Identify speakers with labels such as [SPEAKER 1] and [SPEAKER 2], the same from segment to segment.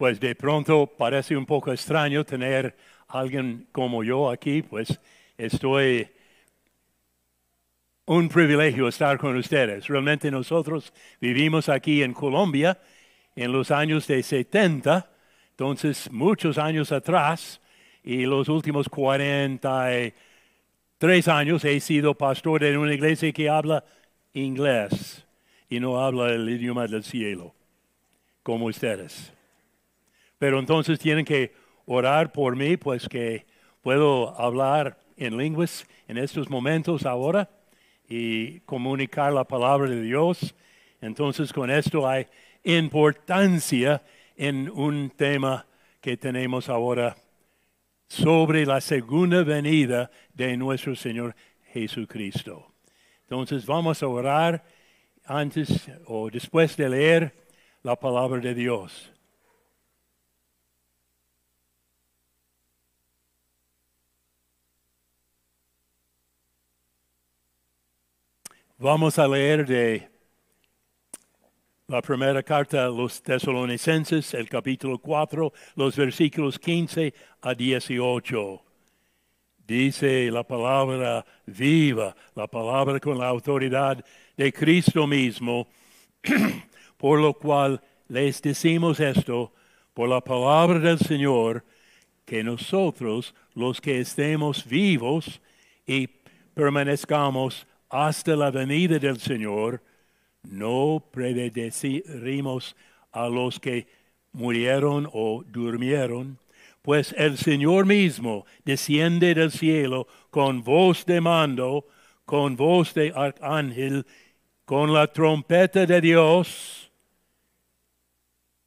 [SPEAKER 1] pues de pronto parece un poco extraño tener alguien como yo aquí, pues estoy un privilegio estar con ustedes. Realmente nosotros vivimos aquí en Colombia en los años de 70, entonces muchos años atrás, y los últimos 43 años he sido pastor en una iglesia que habla inglés y no habla el idioma del cielo, como ustedes. Pero entonces tienen que orar por mí, pues que puedo hablar en lenguas en estos momentos ahora y comunicar la palabra de Dios. Entonces con esto hay importancia en un tema que tenemos ahora sobre la segunda venida de nuestro Señor Jesucristo. Entonces vamos a orar antes o después de leer la palabra de Dios. Vamos a leer de la primera carta a los tesalonicenses, el capítulo 4, los versículos 15 a 18. Dice la palabra viva, la palabra con la autoridad de Cristo mismo, por lo cual les decimos esto, por la palabra del Señor, que nosotros, los que estemos vivos y permanezcamos hasta la venida del Señor, no predecimos a los que murieron o durmieron, pues el Señor mismo desciende del cielo con voz de mando, con voz de arcángel, con la trompeta de Dios,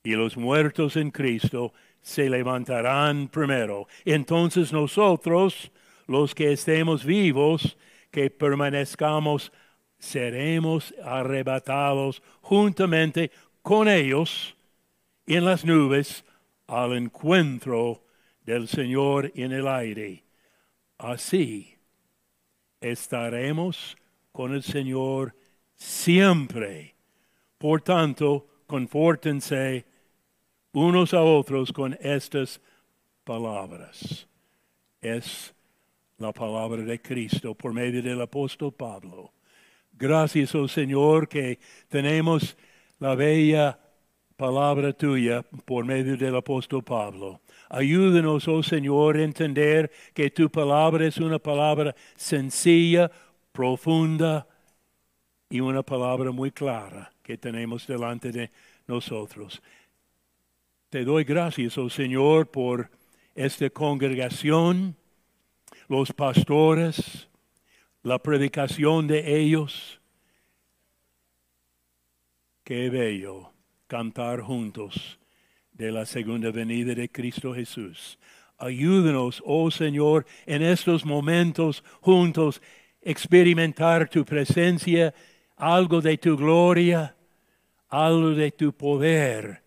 [SPEAKER 1] y los muertos en Cristo se levantarán primero. Entonces nosotros, los que estemos vivos, que permanezcamos, seremos arrebatados juntamente con ellos en las nubes al encuentro del Señor en el aire. Así estaremos con el Señor siempre. Por tanto, confórtense unos a otros con estas palabras. Es la palabra de Cristo por medio del apóstol Pablo. Gracias, oh Señor, que tenemos la bella palabra tuya por medio del apóstol Pablo. Ayúdenos, oh Señor, a entender que tu palabra es una palabra sencilla, profunda y una palabra muy clara que tenemos delante de nosotros. Te doy gracias, oh Señor, por esta congregación los pastores, la predicación de ellos. Qué bello cantar juntos de la segunda venida de Cristo Jesús. Ayúdenos, oh Señor, en estos momentos juntos experimentar tu presencia, algo de tu gloria, algo de tu poder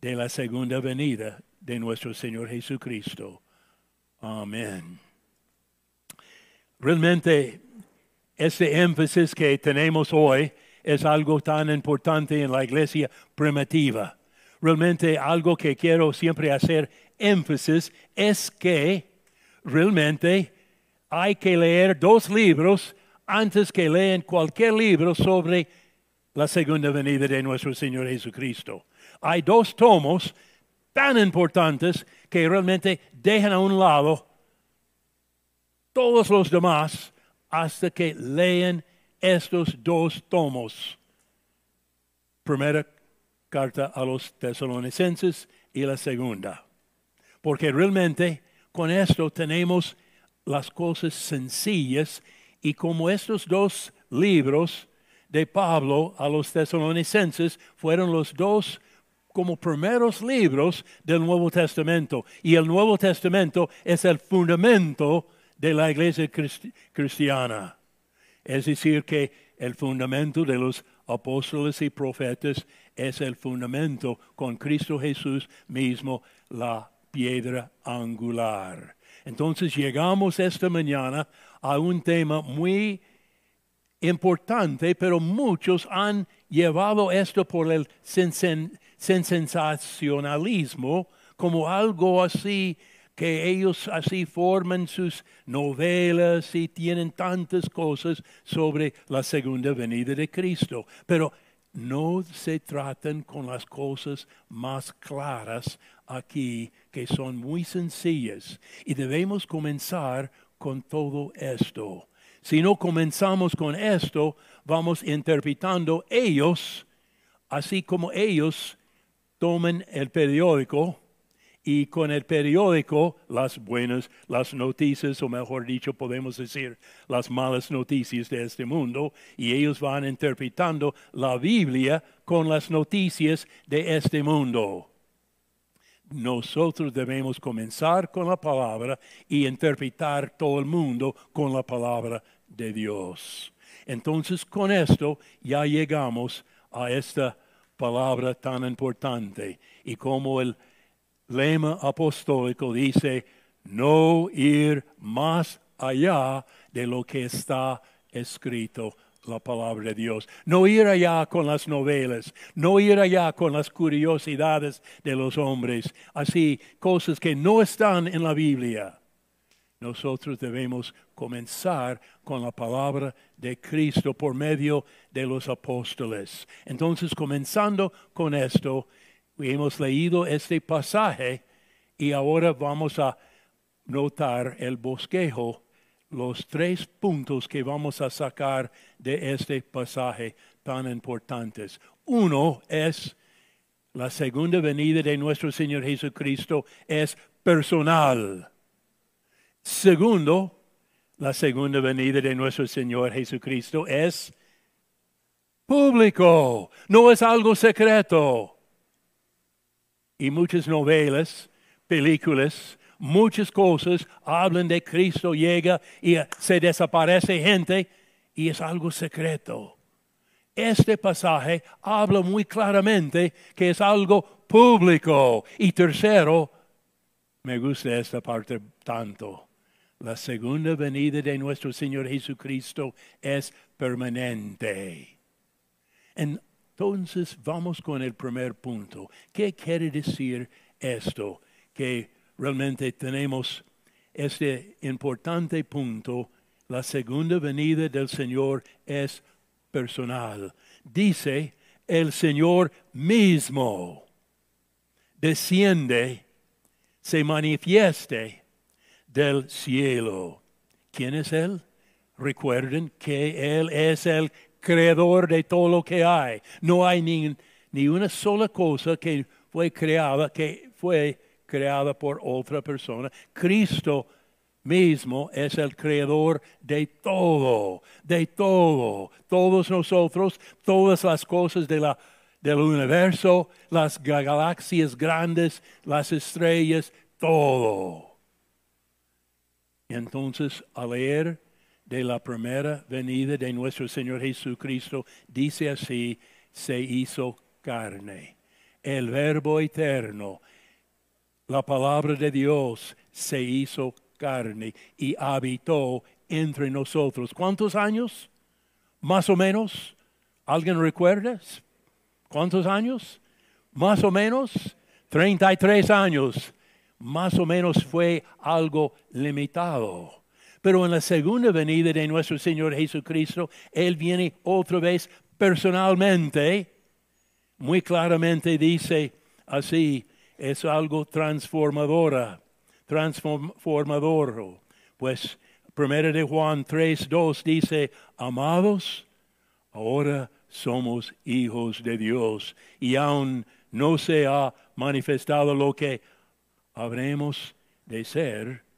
[SPEAKER 1] de la segunda venida de nuestro Señor Jesucristo. Amén. Realmente, ese énfasis que tenemos hoy es algo tan importante en la iglesia primitiva. Realmente algo que quiero siempre hacer énfasis es que realmente hay que leer dos libros antes que leer cualquier libro sobre la segunda venida de nuestro Señor Jesucristo. Hay dos tomos tan importantes que realmente dejan a un lado todos los demás hasta que leen estos dos tomos. Primera carta a los tesalonicenses y la segunda. Porque realmente con esto tenemos las cosas sencillas y como estos dos libros de Pablo a los tesalonicenses fueron los dos como primeros libros del Nuevo Testamento. Y el Nuevo Testamento es el fundamento de la iglesia cristiana. Es decir, que el fundamento de los apóstoles y profetas es el fundamento con Cristo Jesús mismo, la piedra angular. Entonces llegamos esta mañana a un tema muy importante, pero muchos han llevado esto por el sensacionalismo, como algo así que ellos así forman sus novelas y tienen tantas cosas sobre la segunda venida de Cristo. Pero no se tratan con las cosas más claras aquí, que son muy sencillas. Y debemos comenzar con todo esto. Si no comenzamos con esto, vamos interpretando ellos, así como ellos toman el periódico y con el periódico las buenas, las noticias, o mejor dicho, podemos decir las malas noticias de este mundo, y ellos van interpretando la Biblia con las noticias de este mundo. Nosotros debemos comenzar con la palabra y interpretar todo el mundo con la palabra de Dios. Entonces con esto ya llegamos a esta palabra tan importante y como el lema apostólico dice, no ir más allá de lo que está escrito la palabra de Dios. No ir allá con las novelas, no ir allá con las curiosidades de los hombres, así cosas que no están en la Biblia. Nosotros debemos comenzar con la palabra de Cristo por medio de los apóstoles. Entonces, comenzando con esto, hemos leído este pasaje y ahora vamos a notar el bosquejo, los tres puntos que vamos a sacar de este pasaje tan importantes. Uno es la segunda venida de nuestro Señor Jesucristo es personal. Segundo, la segunda venida de nuestro Señor Jesucristo es público, no es algo secreto y muchas novelas, películas, muchas cosas hablan de Cristo llega y se desaparece gente y es algo secreto. Este pasaje habla muy claramente que es algo público. Y tercero, me gusta esta parte tanto. La segunda venida de nuestro Señor Jesucristo es permanente. En entonces vamos con el primer punto. ¿Qué quiere decir esto? Que realmente tenemos este importante punto. La segunda venida del Señor es personal. Dice, el Señor mismo desciende, se manifieste del cielo. ¿Quién es Él? Recuerden que Él es el creador de todo lo que hay. No hay ni, ni una sola cosa que fue creada, que fue creada por otra persona. Cristo mismo es el creador de todo, de todo. Todos nosotros, todas las cosas de la, del universo, las galaxias grandes, las estrellas, todo. Entonces, al leer de la primera venida de nuestro Señor Jesucristo, dice así, se hizo carne. El verbo eterno, la palabra de Dios, se hizo carne y habitó entre nosotros. ¿Cuántos años? Más o menos. ¿Alguien recuerda? ¿Cuántos años? Más o menos. 33 años. Más o menos fue algo limitado pero en la segunda venida de nuestro Señor Jesucristo, Él viene otra vez personalmente. Muy claramente dice así, es algo transformadora, transformador. Pues 1 de Juan 3, 2 dice, amados, ahora somos hijos de Dios y aún no se ha manifestado lo que habremos de ser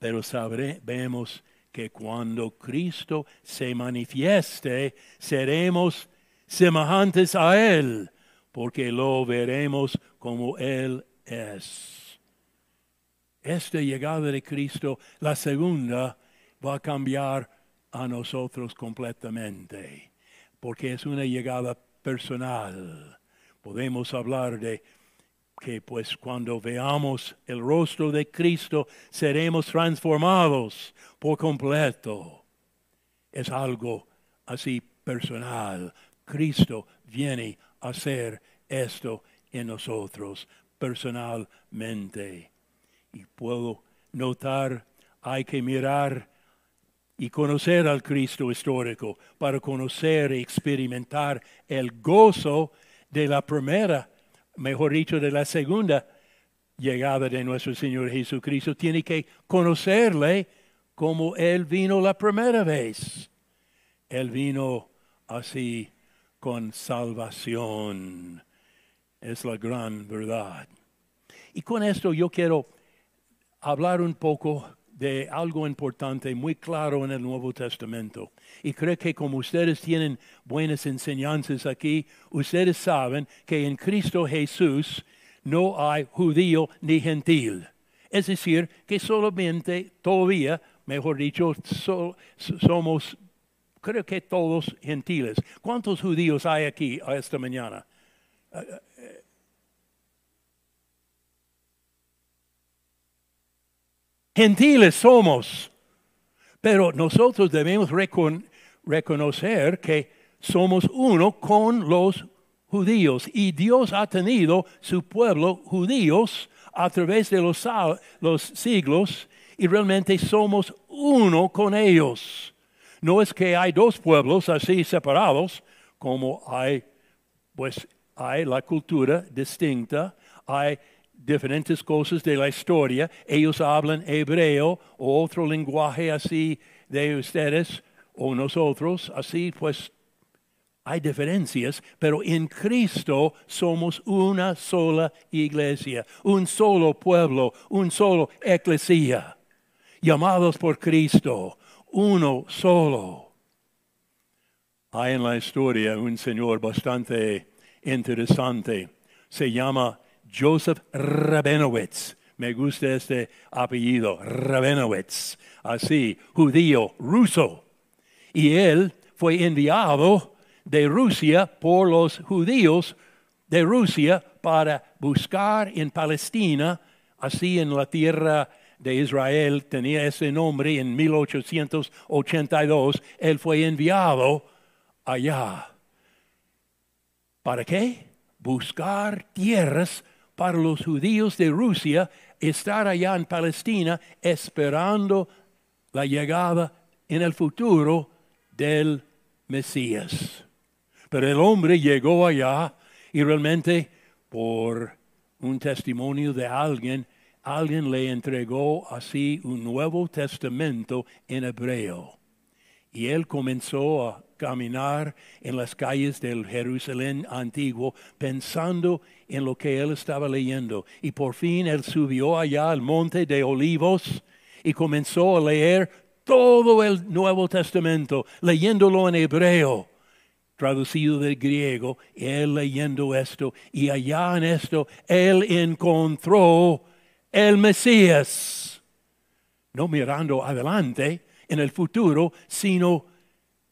[SPEAKER 1] pero sabemos que cuando Cristo se manifieste, seremos semejantes a Él, porque lo veremos como Él es. Esta llegada de Cristo, la segunda, va a cambiar a nosotros completamente, porque es una llegada personal. Podemos hablar de que pues cuando veamos el rostro de Cristo seremos transformados por completo. Es algo así personal. Cristo viene a ser esto en nosotros personalmente. Y puedo notar, hay que mirar y conocer al Cristo histórico para conocer y experimentar el gozo de la primera, mejor dicho, de la segunda llegada de nuestro Señor Jesucristo. Tiene que conocerle como Él vino la primera vez. Él vino así con salvación. Es la gran verdad. Y con esto yo quiero hablar un poco de algo importante, muy claro en el Nuevo Testamento. Y creo que como ustedes tienen buenas enseñanzas aquí, ustedes saben que en Cristo Jesús no hay judío ni gentil. Es decir, que solamente todavía, mejor dicho, somos, creo que todos gentiles. ¿Cuántos judíos hay aquí esta mañana? Gentiles somos, pero nosotros debemos reconocer que somos uno con los judíos y Dios ha tenido su pueblo judíos a través de los, los siglos y realmente somos uno con ellos. No es que hay dos pueblos así separados, como hay, pues hay la cultura distinta, hay diferentes cosas de la historia. Ellos hablan hebreo o otro lenguaje así de ustedes o nosotros, así pues hay diferencias, pero en Cristo somos una sola iglesia, un solo pueblo, un solo eclesia, llamados por Cristo, uno solo. Hay en la historia un señor bastante interesante, se llama Joseph Rabenowitz. Me gusta este apellido, Rabenowitz, así, judío, ruso. Y él fue enviado de Rusia por los judíos de Rusia para buscar en Palestina, así en la tierra de Israel, tenía ese nombre en 1882, él fue enviado allá. ¿Para qué? Buscar tierras para los judíos de Rusia estar allá en Palestina esperando la llegada en el futuro del Mesías. Pero el hombre llegó allá y realmente por un testimonio de alguien, alguien le entregó así un Nuevo Testamento en hebreo. Y él comenzó a caminar en las calles del Jerusalén antiguo pensando en lo que él estaba leyendo. Y por fin él subió allá al monte de olivos y comenzó a leer todo el Nuevo Testamento, leyéndolo en hebreo, traducido del griego, él leyendo esto, y allá en esto él encontró el Mesías, no mirando adelante en el futuro, sino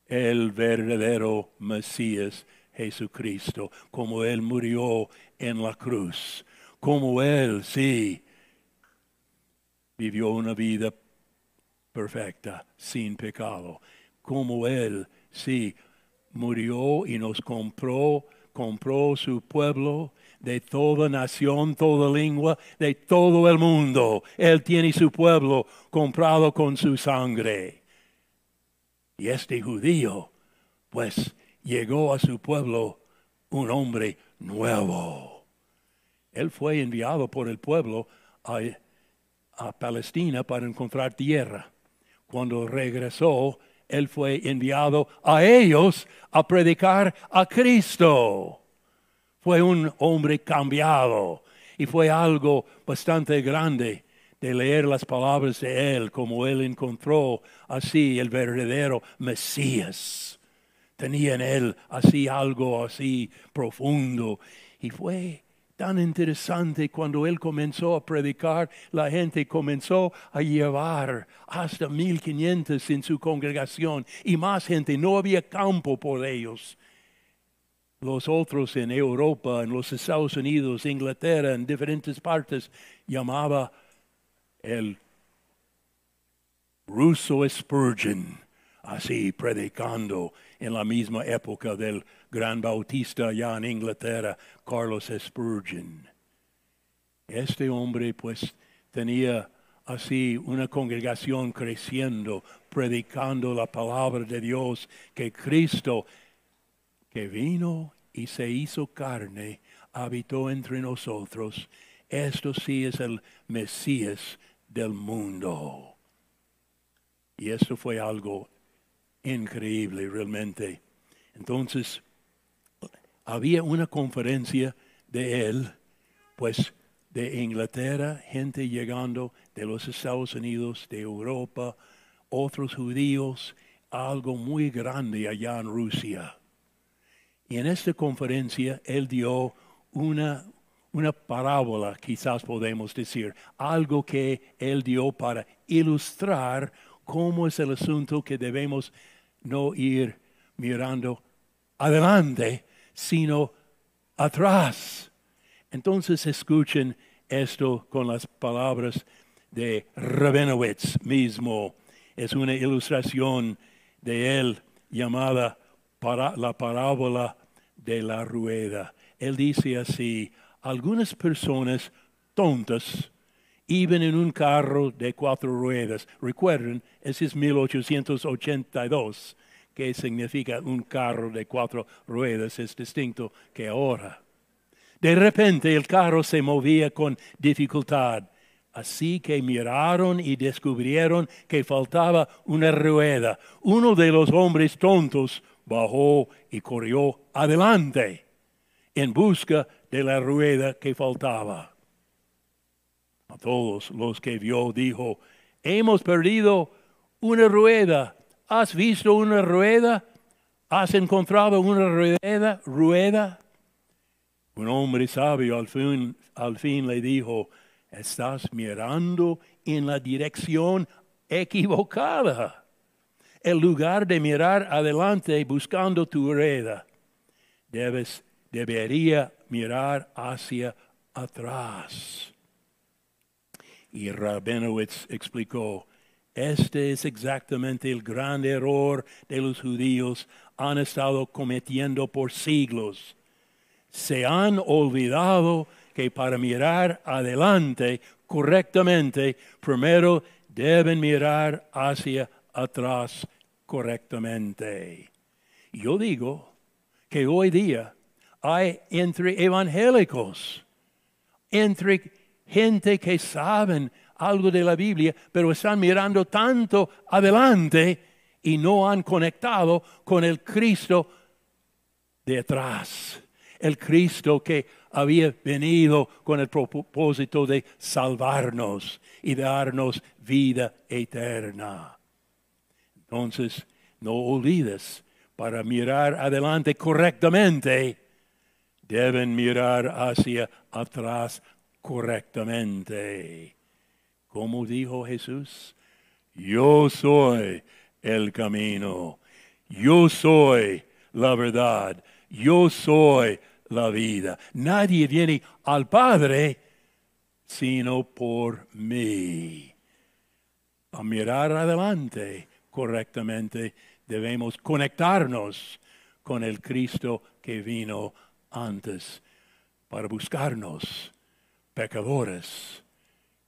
[SPEAKER 1] el verdadero Mesías Jesucristo, como Él murió en la cruz, como Él, sí, vivió una vida perfecta, sin pecado, como Él, sí, murió y nos compró, compró su pueblo de toda nación, toda lengua, de todo el mundo. Él tiene su pueblo comprado con su sangre. Y este judío, pues, llegó a su pueblo un hombre nuevo. Él fue enviado por el pueblo a, Palestina para encontrar tierra. Cuando regresó, él fue enviado a ellos a predicar a Cristo. Fue un hombre cambiado y fue algo bastante grande de leer las palabras de Él como Él encontró así el verdadero Mesías. Tenía en Él así algo así profundo. Y fue tan interesante cuando Él comenzó a predicar, la gente comenzó a llevar hasta 1500 en su congregación y más gente. No había campo por ellos los otros en Europa, en los Estados Unidos, Inglaterra, en diferentes partes, llamaba el ruso Spurgeon, así predicando en la misma época del gran bautista allá en Inglaterra, Carlos Spurgeon. Este hombre pues tenía así una congregación creciendo, predicando la palabra de Dios, que Cristo, que vino y se hizo carne, habitó entre nosotros. Esto sí es el Mesías del mundo. Y esto fue algo increíble realmente. Entonces, había una conferencia de él, pues de Inglaterra, gente llegando de los Estados Unidos, de Europa, otros judíos, algo muy grande allá en Rusia. Y en esta conferencia él dio una, una parábola, quizás podemos decir, algo que él dio para ilustrar cómo es el asunto que debemos no ir mirando adelante, sino atrás. Entonces escuchen esto con las palabras de Rabenowitz mismo. Es una ilustración de él llamada para la parábola de la rueda. Él dice así, algunas personas tontas iban en un carro de cuatro ruedas. Recuerden, ese es 1882, que significa un carro de cuatro ruedas, es distinto que ahora. De repente el carro se movía con dificultad, así que miraron y descubrieron que faltaba una rueda. Uno de los hombres tontos bajó y corrió adelante en busca de la rueda que faltaba. A todos los que vio dijo, hemos perdido una rueda. ¿Has visto una rueda? ¿Has encontrado una rueda? ¿Rueda? Un hombre sabio al fin, al fin le dijo, estás mirando en la dirección equivocada. En lugar de mirar adelante buscando tu rueda, debes, debería mirar hacia atrás. Y Rabinowitz explicó, este es exactamente el gran error de los judíos han estado cometiendo por siglos. Se han olvidado que para mirar adelante correctamente, primero deben mirar hacia atrás correctamente. Yo digo que hoy día hay entre evangélicos, entre gente que saben algo de la Biblia, pero están mirando tanto adelante y no han conectado con el Cristo de atrás. El Cristo que había venido con el propósito de salvarnos y darnos vida eterna. Entonces, no olvides, para mirar adelante correctamente, deben mirar hacia atrás correctamente. Como dijo Jesús, yo soy el camino, yo soy la verdad, yo soy la vida. Nadie viene al Padre sino por mí. A mirar adelante correctamente debemos conectarnos con el Cristo que vino antes para buscarnos pecadores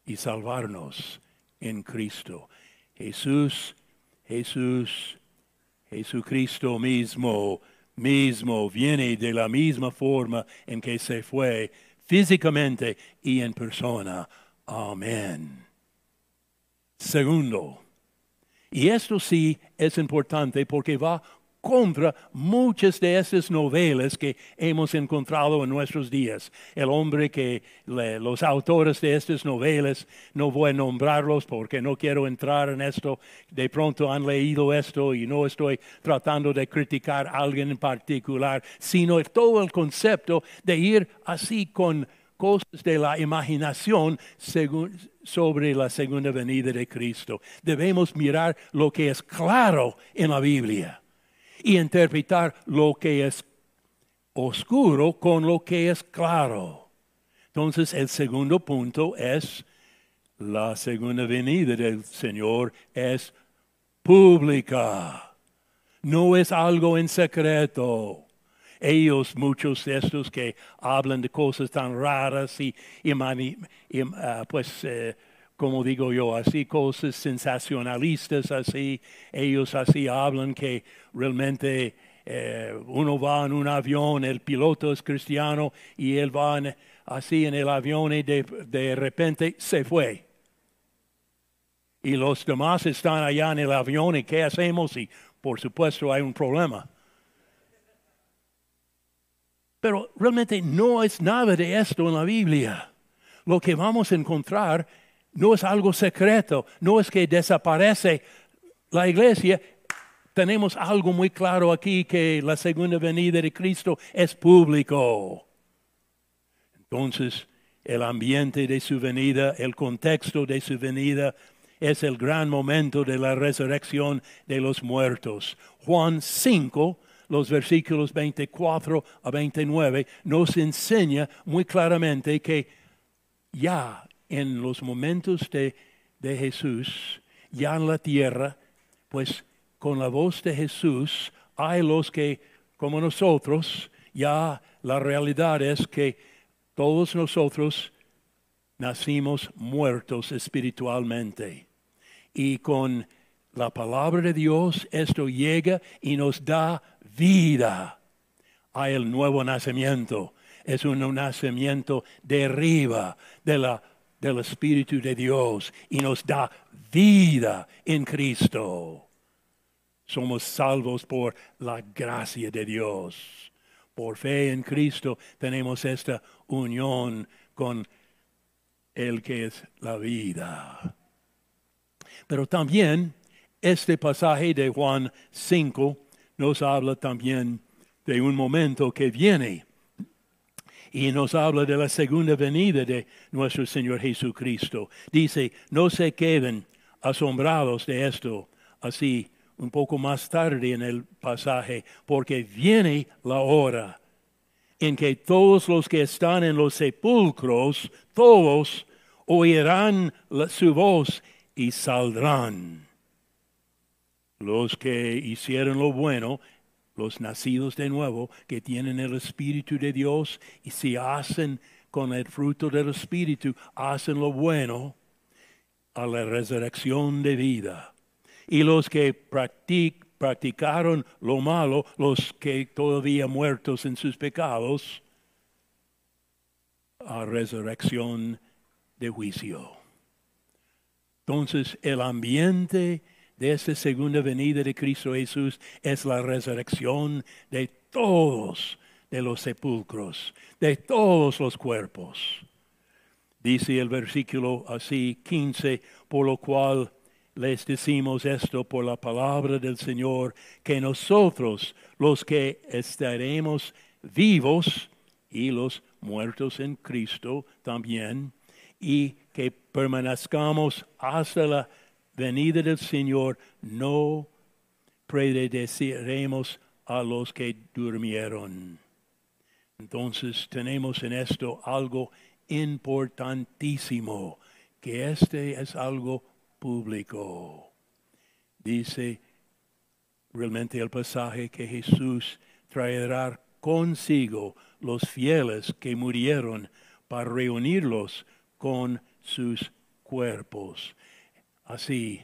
[SPEAKER 1] y salvarnos en Cristo. Jesús, Jesús, Jesucristo mismo, mismo viene de la misma forma en que se fue físicamente y en persona. Amén. Segundo, y esto sí es importante porque va contra muchas de esas novelas que hemos encontrado en nuestros días. El hombre que, los autores de estas novelas, no voy a nombrarlos porque no quiero entrar en esto, de pronto han leído esto y no estoy tratando de criticar a alguien en particular, sino todo el concepto de ir así con cosas de la imaginación sobre la segunda venida de Cristo. Debemos mirar lo que es claro en la Biblia y interpretar lo que es oscuro con lo que es claro. Entonces el segundo punto es la segunda venida del Señor es pública. No es algo en secreto. Ellos, muchos de estos que hablan de cosas tan raras y, ah, pues, eh, como digo yo, así cosas sensacionalistas, así, ellos así hablan que realmente eh, uno va en un avión, el piloto es cristiano y él va así en el avión y de, de repente se fue. Y los demás están allá en el avión y ¿qué hacemos? Y por supuesto hay un problema. Pero realmente no es nada de esto en la Biblia. Lo que vamos a encontrar no es algo secreto, no es que desaparece la iglesia. Tenemos algo muy claro aquí que la segunda venida de Cristo es público. Entonces, el ambiente de su venida, el contexto de su venida, es el gran momento de la resurrección de los muertos. Juan 5, los versículos 24 a 29, nos enseña muy claramente que ya en los momentos de, de Jesús, ya en la tierra, pues con la voz de Jesús hay los que, como nosotros, ya la realidad es que todos nosotros nacimos muertos espiritualmente y con la palabra de Dios esto llega y nos da vida. Hay el nuevo nacimiento. Es un nacimiento de arriba de la, del Espíritu de Dios y nos da vida en Cristo. Somos salvos por la gracia de Dios. Por fe en Cristo tenemos esta unión con el que es la vida. Pero también este pasaje de Juan 5 nos habla también de un momento que viene y nos habla de la segunda venida de nuestro Señor Jesucristo. Dice, no se queden asombrados de esto, así un poco más tarde en el pasaje, porque viene la hora en que todos los que están en los sepulcros, todos oirán su voz y saldrán. Los que hicieron lo bueno, los nacidos de nuevo, que tienen el Espíritu de Dios y si hacen con el fruto del Espíritu, hacen lo bueno a la resurrección de vida. Y los que practicaron lo malo, los que todavía muertos en sus pecados, a resurrección de juicio. Entonces el ambiente de esta segunda venida de Cristo Jesús es la resurrección de todos de los sepulcros, de todos los cuerpos. Dice el versículo así 15, por lo cual les decimos esto por la palabra del Señor, que nosotros los que estaremos vivos y los muertos en Cristo también, y que permanezcamos hasta la venida del Señor, no predeciremos a los que durmieron. Entonces tenemos en esto algo importantísimo, que este es algo público. Dice realmente el pasaje que Jesús traerá consigo los fieles que murieron para reunirlos con sus cuerpos. Así,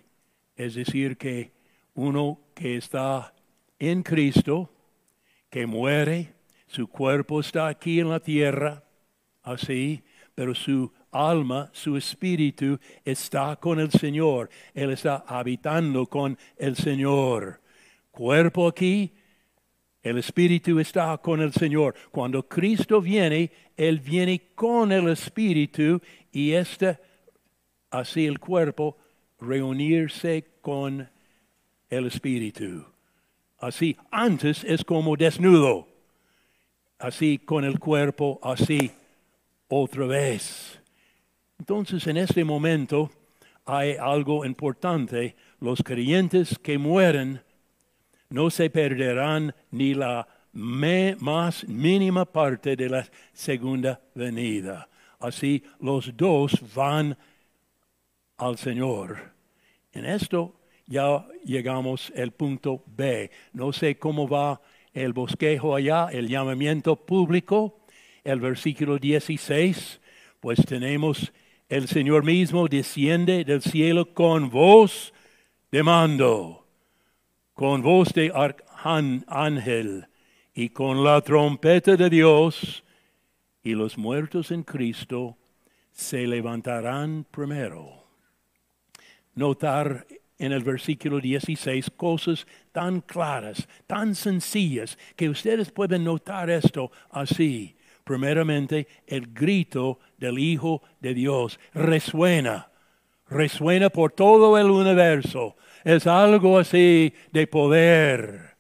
[SPEAKER 1] es decir, que uno que está en Cristo, que muere, su cuerpo está aquí en la tierra, así, pero su alma, su espíritu está con el Señor. Él está habitando con el Señor. Cuerpo aquí, el espíritu está con el Señor. Cuando Cristo viene, Él viene con el espíritu y este, así el cuerpo, reunirse con el espíritu. Así, antes es como desnudo. Así con el cuerpo, así otra vez. Entonces, en este momento hay algo importante. Los creyentes que mueren no se perderán ni la más mínima parte de la segunda venida. Así los dos van al Señor. En esto ya llegamos al punto B. No sé cómo va el bosquejo allá, el llamamiento público, el versículo 16, pues tenemos el Señor mismo desciende del cielo con voz de mando, con voz de ángel y con la trompeta de Dios, y los muertos en Cristo se levantarán primero. Notar en el versículo 16 cosas tan claras, tan sencillas, que ustedes pueden notar esto así. Primeramente, el grito del Hijo de Dios resuena, resuena por todo el universo. Es algo así de poder.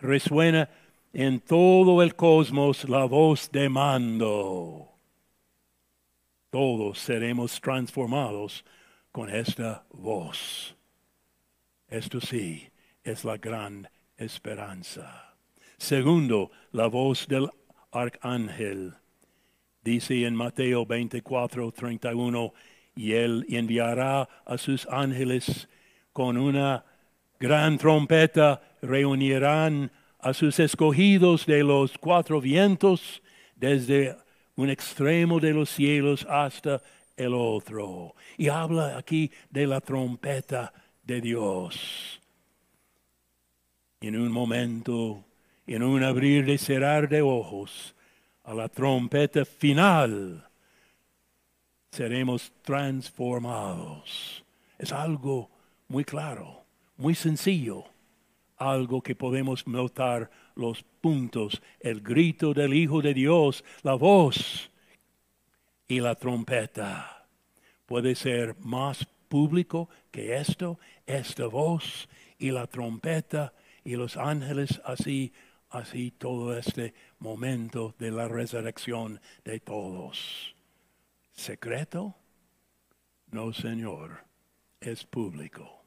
[SPEAKER 1] Resuena en todo el cosmos la voz de mando. Todos seremos transformados con esta voz. Esto sí es la gran esperanza. Segundo, la voz del arcángel. Dice en Mateo 24, 31, y él enviará a sus ángeles con una gran trompeta, reunirán a sus escogidos de los cuatro vientos, desde un extremo de los cielos hasta el otro. Y habla aquí de la trompeta de Dios. En un momento, en un abrir y cerrar de ojos, a la trompeta final, seremos transformados. Es algo muy claro, muy sencillo, algo que podemos notar los puntos, el grito del Hijo de Dios, la voz y la trompeta. Puede ser más público que esto, esta voz y la trompeta y los ángeles así, así todo este momento de la resurrección de todos. ¿Secreto? No, Señor, es público.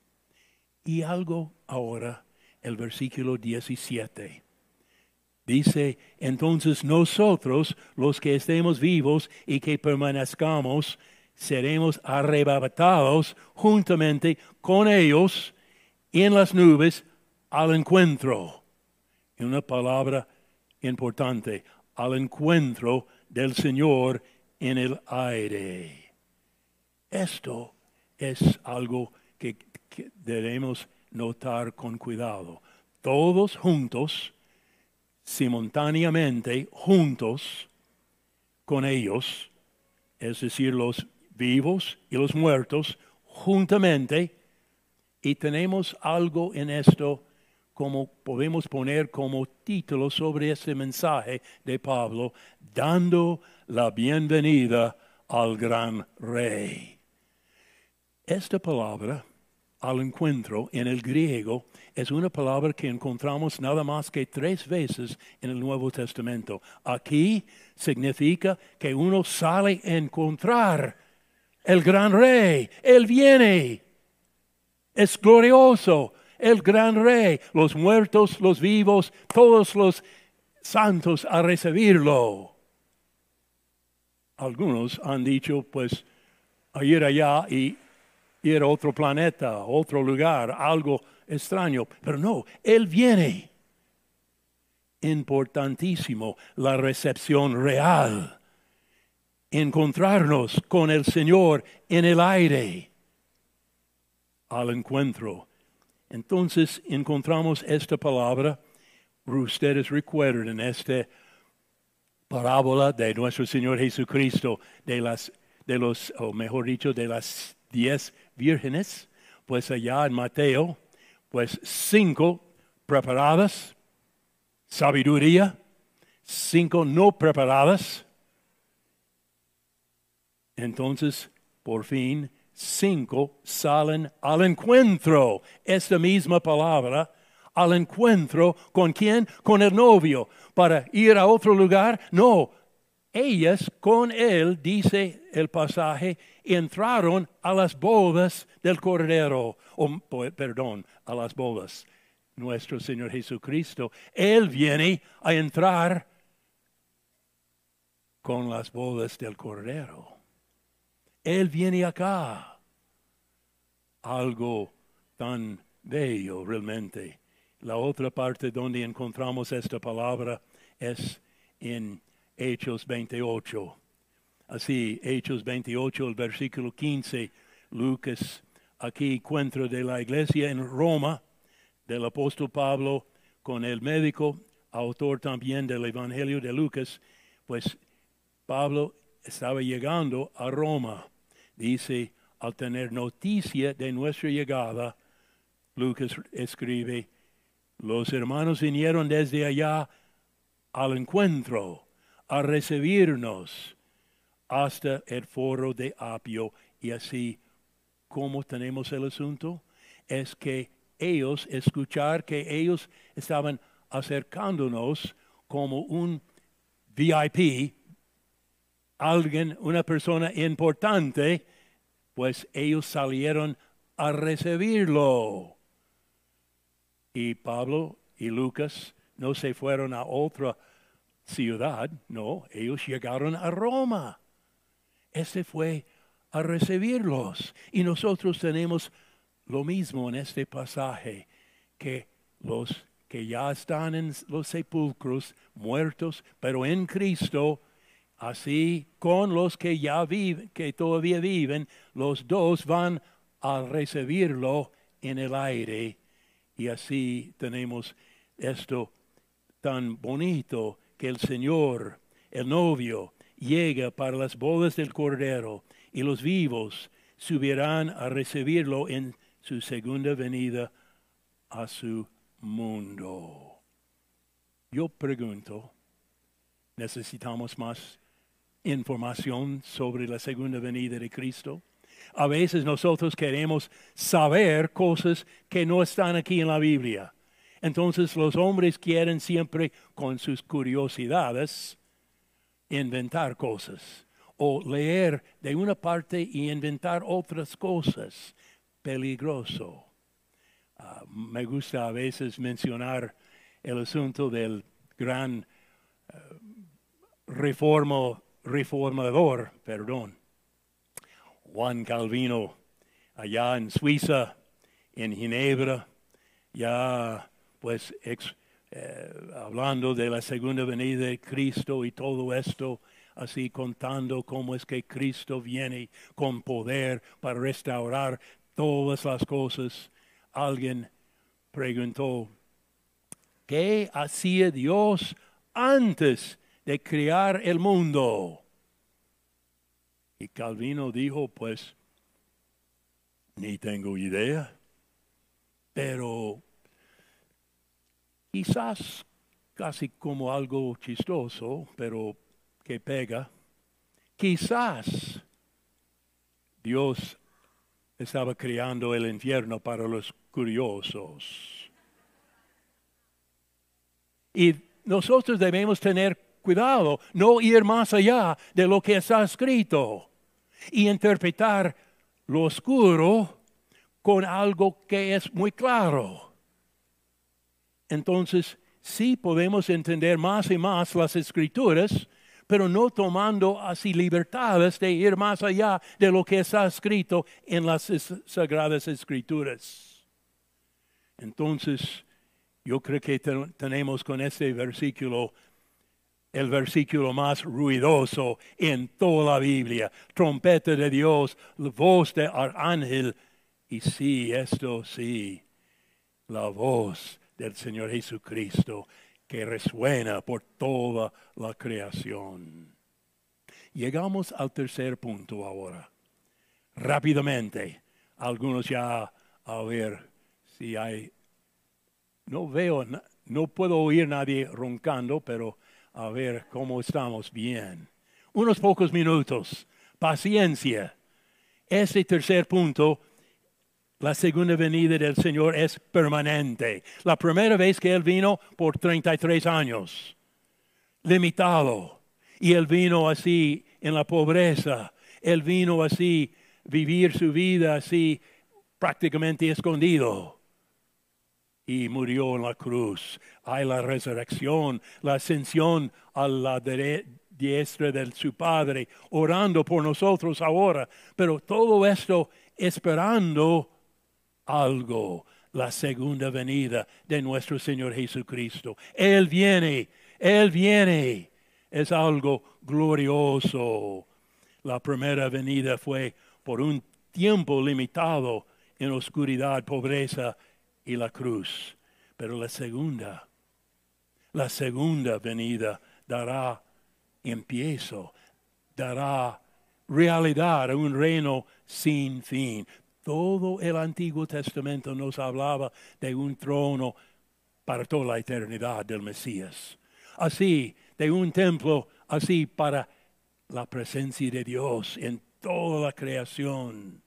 [SPEAKER 1] Y algo ahora, el versículo 17. Dice, entonces nosotros, los que estemos vivos y que permanezcamos, seremos arrebatados juntamente con ellos en las nubes al encuentro. En una palabra importante, al encuentro del Señor en el aire. Esto es algo que, que debemos notar con cuidado. Todos juntos, simultáneamente, juntos con ellos, es decir, los vivos y los muertos juntamente y tenemos algo en esto como podemos poner como título sobre ese mensaje de Pablo, dando la bienvenida al gran rey. Esta palabra, al encuentro en el griego, es una palabra que encontramos nada más que tres veces en el Nuevo Testamento. Aquí significa que uno sale a encontrar el gran rey. Él viene. Es glorioso. El gran rey. Los muertos, los vivos, todos los santos a recibirlo. Algunos han dicho, pues, a ir allá y ir a otro planeta, otro lugar, algo extraño. Pero no, Él viene. Importantísimo la recepción real encontrarnos con el Señor en el aire al encuentro. Entonces encontramos esta palabra, ustedes recuerdan esta parábola de nuestro Señor Jesucristo, de las, de los, o mejor dicho, de las diez vírgenes, pues allá en Mateo, pues cinco preparadas, sabiduría, cinco no preparadas, entonces, por fin, cinco salen al encuentro. Esta misma palabra, al encuentro con quién? Con el novio. Para ir a otro lugar, no. Ellas con él, dice el pasaje, entraron a las bodas del Cordero, o, perdón, a las bodas. Nuestro Señor Jesucristo, Él viene a entrar con las bodas del Cordero. Él viene acá. Algo tan bello realmente. La otra parte donde encontramos esta palabra es en Hechos 28. Así, Hechos 28, el versículo 15, Lucas, aquí encuentro de la iglesia en Roma, del apóstol Pablo, con el médico, autor también del Evangelio de Lucas, pues Pablo estaba llegando a Roma. Dice, al tener noticia de nuestra llegada, Lucas escribe, los hermanos vinieron desde allá al encuentro, a recibirnos hasta el foro de Apio. Y así, ¿cómo tenemos el asunto? Es que ellos, escuchar que ellos estaban acercándonos como un VIP, alguien, una persona importante, pues ellos salieron a recibirlo. Y Pablo y Lucas no se fueron a otra ciudad, no, ellos llegaron a Roma. Ese fue a recibirlos. Y nosotros tenemos lo mismo en este pasaje, que los que ya están en los sepulcros, muertos, pero en Cristo, así con los que ya viven, que todavía viven, los dos van a recibirlo en el aire. Y así tenemos esto tan bonito que el Señor, el novio, llega para las bodas del Cordero y los vivos subirán a recibirlo en su segunda venida a su mundo. Yo pregunto, ¿necesitamos más información sobre la segunda venida de Cristo? A veces nosotros queremos saber cosas que no están aquí en la Biblia. Entonces los hombres quieren siempre con sus curiosidades inventar cosas o leer de una parte y inventar otras cosas. Peligroso. Ah, me gusta a veces mencionar el asunto del gran eh, reformador, perdón, Juan Calvino, allá en Suiza, en Ginebra, ya pues eh, hablando de la segunda venida de Cristo y todo esto, así contando cómo es que Cristo viene con poder para restaurar todas las cosas alguien preguntó, ¿qué hacía Dios antes de crear el mundo? Y Calvino dijo, pues, ni tengo idea, pero quizás casi como algo chistoso, pero que pega, quizás Dios estaba creando el infierno para los curiosos. Y nosotros debemos tener cuidado, no ir más allá de lo que está escrito y interpretar lo oscuro con algo que es muy claro. Entonces, sí podemos entender más y más las escrituras pero no tomando así libertades de ir más allá de lo que está escrito en las sagradas escrituras. Entonces, yo creo que tenemos con este versículo el versículo más ruidoso en toda la Biblia. Trompeta de Dios, voz de arcángel. Y sí, esto sí, la voz del Señor Jesucristo que resuena por toda la creación. Llegamos al tercer punto ahora. Rápidamente, algunos ya a ver si hay, no veo, no puedo oír nadie roncando, pero a ver cómo estamos bien. Unos pocos minutos, paciencia. Ese tercer punto la segunda venida del Señor es permanente. La primera vez que Él vino por 33 años, limitado. Y Él vino así en la pobreza. Él vino así vivir su vida así prácticamente escondido. Y murió en la cruz. Hay la resurrección, la ascensión a la diestra de su Padre, orando por nosotros ahora. Pero todo esto esperando algo. la segunda venida de nuestro Señor Jesucristo. Él viene, Él viene. Es algo glorioso. La primera venida fue por un tiempo limitado en oscuridad, pobreza y la cruz. Pero la segunda, la segunda venida dará empiezo, dará realidad a un reino sin fin. Todo el Antiguo Testamento nos hablaba de un trono para toda la eternidad del Mesías. Así, de un templo, así para la presencia de Dios en toda la creación.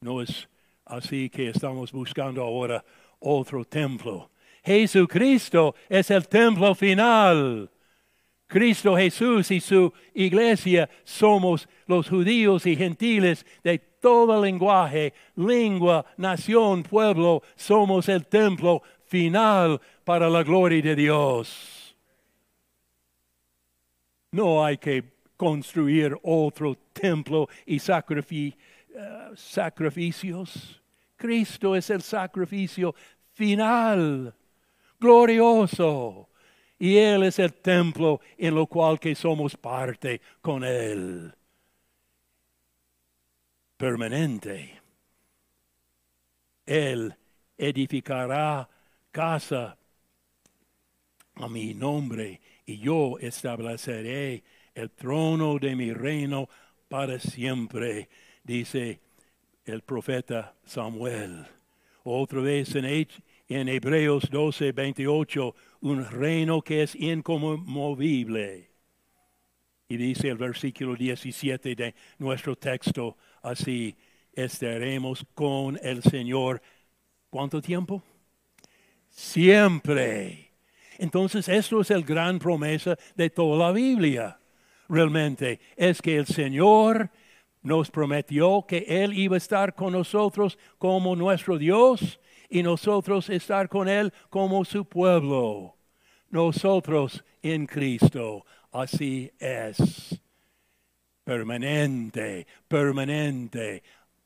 [SPEAKER 1] No es así que estamos buscando ahora otro templo. Jesucristo es el templo final. Cristo Jesús y su iglesia somos los judíos y gentiles de todo lenguaje, lengua, nación, pueblo, somos el templo final para la gloria de Dios. No hay que construir otro templo y eh, sacrificios. Cristo es el sacrificio final, glorioso y Él es el templo en lo cual que somos parte con Él. Permanente. Él edificará casa a mi nombre y yo estableceré el trono de mi reino para siempre, dice el profeta Samuel. Otra vez en Hebreos 12, 28, un reino que es inconmovible. Y dice el versículo 17 de nuestro texto así, estaremos con el Señor. ¿Cuánto tiempo? Siempre. Entonces, esto es el gran promesa de toda la Biblia. Realmente es que el Señor nos prometió que Él iba a estar con nosotros como nuestro Dios y nosotros estar con Él como su pueblo. Nosotros en Cristo. Así es. Permanente, permanente,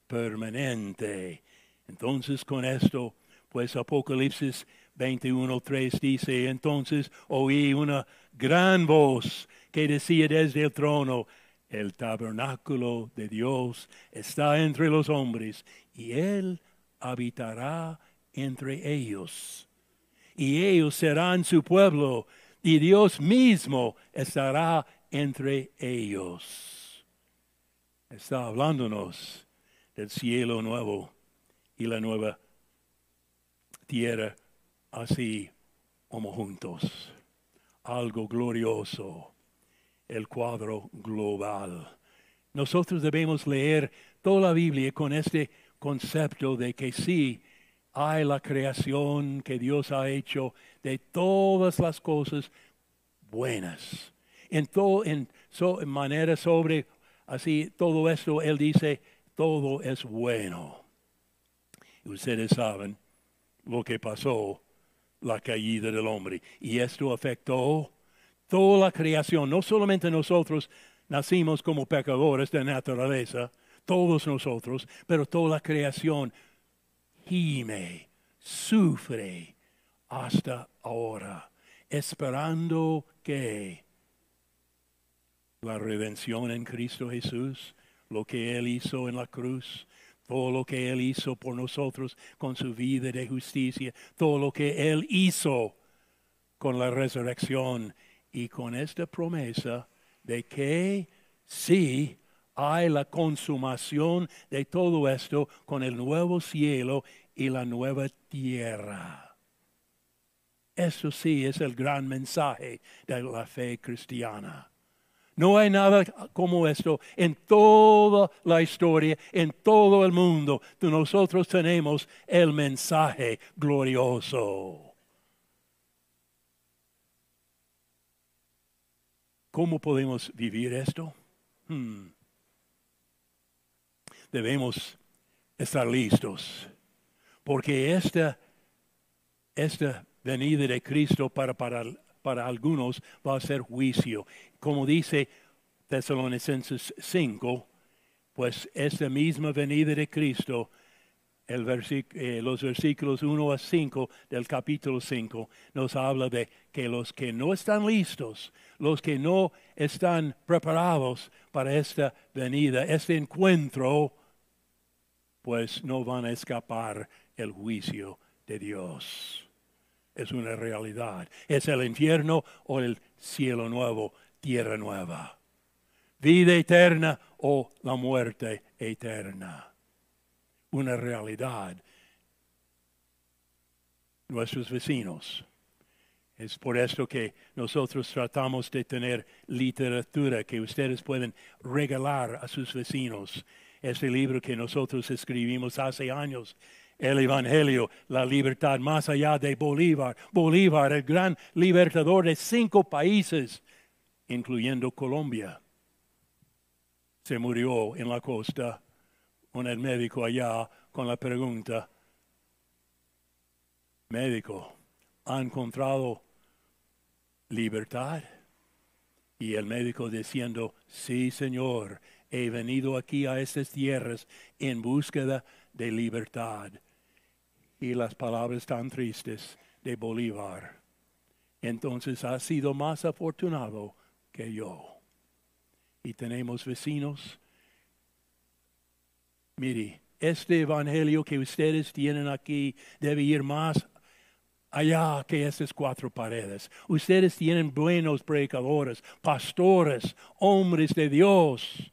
[SPEAKER 1] permanente. Entonces con esto, pues Apocalipsis 21.3 dice, entonces oí una gran voz que decía desde el trono, el tabernáculo de Dios está entre los hombres y Él habitará entre ellos. Y ellos serán su pueblo, y Dios mismo estará entre ellos. Está hablándonos del cielo nuevo y la nueva tierra así como juntos. Algo glorioso, el cuadro global. Nosotros debemos leer toda la Biblia con este concepto de que sí, hay la creación que Dios ha hecho de todas las cosas buenas. En, todo, en, manera sobre así todo esto, Él dice, todo es bueno. ustedes saben lo que pasó, la caída del hombre. Y esto afectó toda la creación. No solamente nosotros nacimos como pecadores de naturaleza, todos nosotros, pero toda la creación gime, sufre hasta ahora, esperando que la redención en Cristo Jesús, lo que Él hizo en la cruz, todo lo que Él hizo por nosotros con su vida de justicia, todo lo que Él hizo con la resurrección y con esta promesa de que sí hay la consumación de todo esto con el nuevo cielo y la nueva tierra. Eso sí es el gran mensaje de la fe cristiana. No hay nada como esto en toda la historia, en todo el mundo. Nosotros tenemos el mensaje glorioso. ¿Cómo podemos vivir esto? Hmm debemos estar listos, porque esta, esta venida de Cristo para, para, para algunos va a ser juicio. Como dice Tesalonicenses 5, pues esta misma venida de Cristo el eh, los versículos 1 a 5 del capítulo 5 nos habla de que los que no están listos, los que no están preparados para esta venida, este encuentro, pues no van a escapar el juicio de Dios. Es una realidad. Es el infierno o el cielo nuevo, tierra nueva. Vida eterna o la muerte eterna. Una realidad. Nuestros vecinos. Es por esto que nosotros tratamos de tener literatura que ustedes pueden regalar a sus vecinos. Este libro que nosotros escribimos hace años, el Evangelio, la libertad más allá de Bolívar. Bolívar, el gran libertador de cinco países, incluyendo Colombia. Se murió en la costa con el médico allá con la pregunta, médico, ¿ha encontrado libertad? Y el médico diciendo, sí, Señor, he venido aquí a estas tierras en búsqueda de libertad. Y las palabras tan tristes de Bolívar. Entonces ha sido más afortunado que yo. Y tenemos vecinos. Mire, este evangelio que ustedes tienen aquí debe ir más allá que esas cuatro paredes. Ustedes tienen buenos predicadores, pastores, hombres de Dios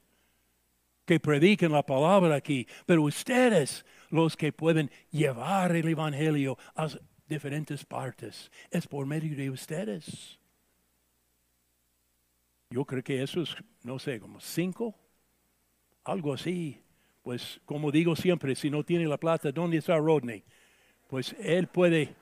[SPEAKER 1] que prediquen la palabra aquí, pero ustedes, los que pueden llevar el evangelio a diferentes partes, es por medio de ustedes. Yo creo que eso es, no sé, como cinco, algo así. Pues como digo siempre, si no tiene la plata, ¿dónde está Rodney? Pues él puede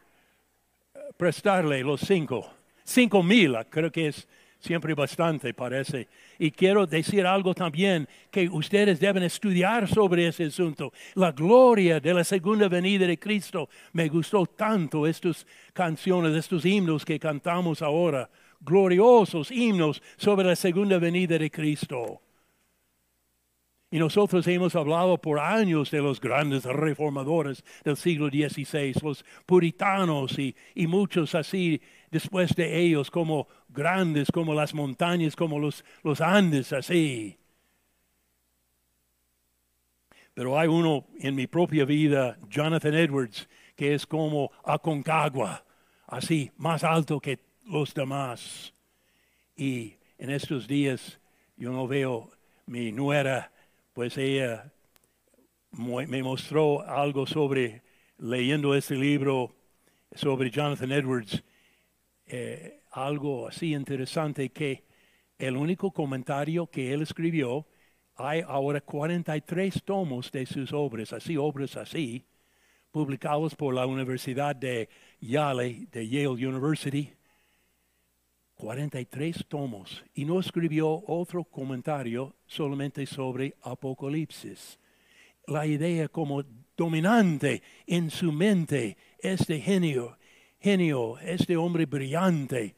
[SPEAKER 1] prestarle los cinco. Cinco mil, creo que es siempre bastante, parece. Y quiero decir algo también que ustedes deben estudiar sobre ese asunto. La gloria de la segunda venida de Cristo. Me gustó tanto estas canciones, estos himnos que cantamos ahora. Gloriosos himnos sobre la segunda venida de Cristo. Y nosotros hemos hablado por años de los grandes reformadores del siglo XVI, los puritanos y, muchos así después de ellos, como grandes, como las montañas, como los Andes, así. Pero hay uno en mi propia vida, Jonathan Edwards, que es como Aconcagua, así, más alto que los demás. Y en estos días yo no veo mi nuera pues ella me mostró algo sobre, leyendo este libro sobre Jonathan Edwards, eh, algo así interesante que el único comentario que él escribió, hay ahora 43 tomos de sus obras, así obras así, publicados por la Universidad de Yale, de Yale University, 43 tomos y no escribió otro comentario solamente sobre Apocalipsis. La idea como dominante en su mente, este genio, genio, este hombre brillante,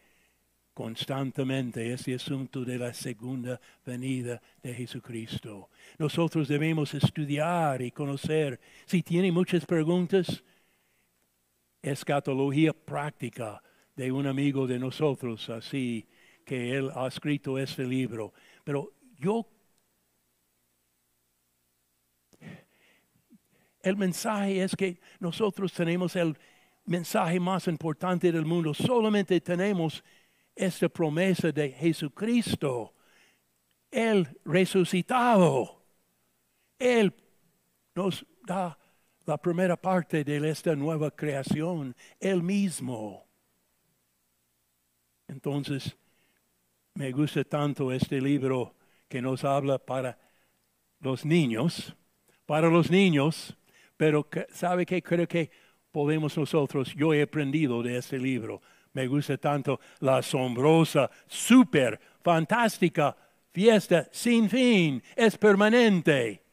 [SPEAKER 1] constantemente este asunto de la segunda venida de Jesucristo. Nosotros debemos estudiar y conocer. Si tiene muchas preguntas, escatología práctica de un amigo de nosotros, así que él ha escrito este libro. Pero yo, el mensaje es que nosotros tenemos el mensaje más importante del mundo. Solamente tenemos esta promesa de Jesucristo, el resucitado. Él nos da la primera parte de esta nueva creación, Él mismo. Entonces, me gusta tanto este libro que nos habla para los niños, para los niños, pero ¿sabe qué? Creo que podemos nosotros, yo he aprendido de este libro, me gusta tanto la asombrosa, súper, fantástica fiesta sin fin, es permanente.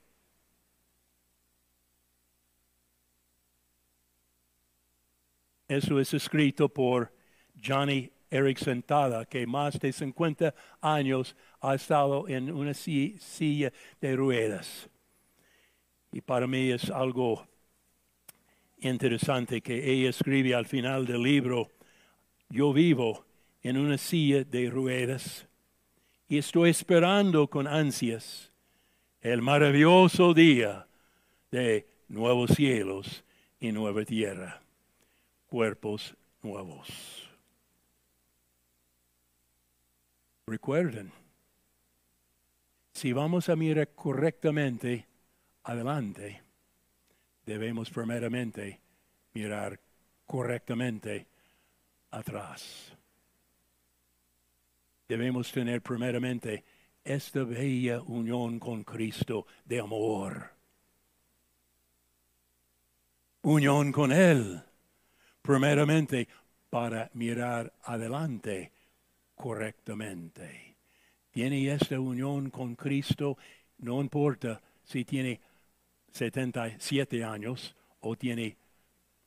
[SPEAKER 1] Eso es escrito por Johnny Eric Sentada, que más de 50 años ha estado en una silla de ruedas. Y para mí es algo interesante que ella escribe al final del libro, yo vivo en una silla de ruedas y estoy esperando con ansias el maravilloso día de nuevos cielos y nueva tierra, cuerpos nuevos. Recuerden, si vamos a mirar correctamente adelante, debemos primeramente mirar correctamente atrás. Debemos tener primeramente esta bella unión con Cristo de amor. Unión con Él, primeramente para mirar adelante correctamente. Tiene esta unión con Cristo, no importa si tiene 77 años o tiene,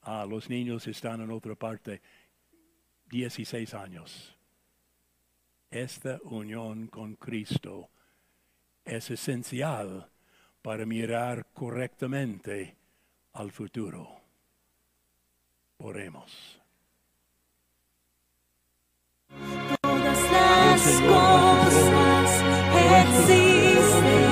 [SPEAKER 1] ah, los niños están en otra parte, 16 años. Esta unión con Cristo es esencial para mirar correctamente al futuro. Oremos
[SPEAKER 2] las cosas existen.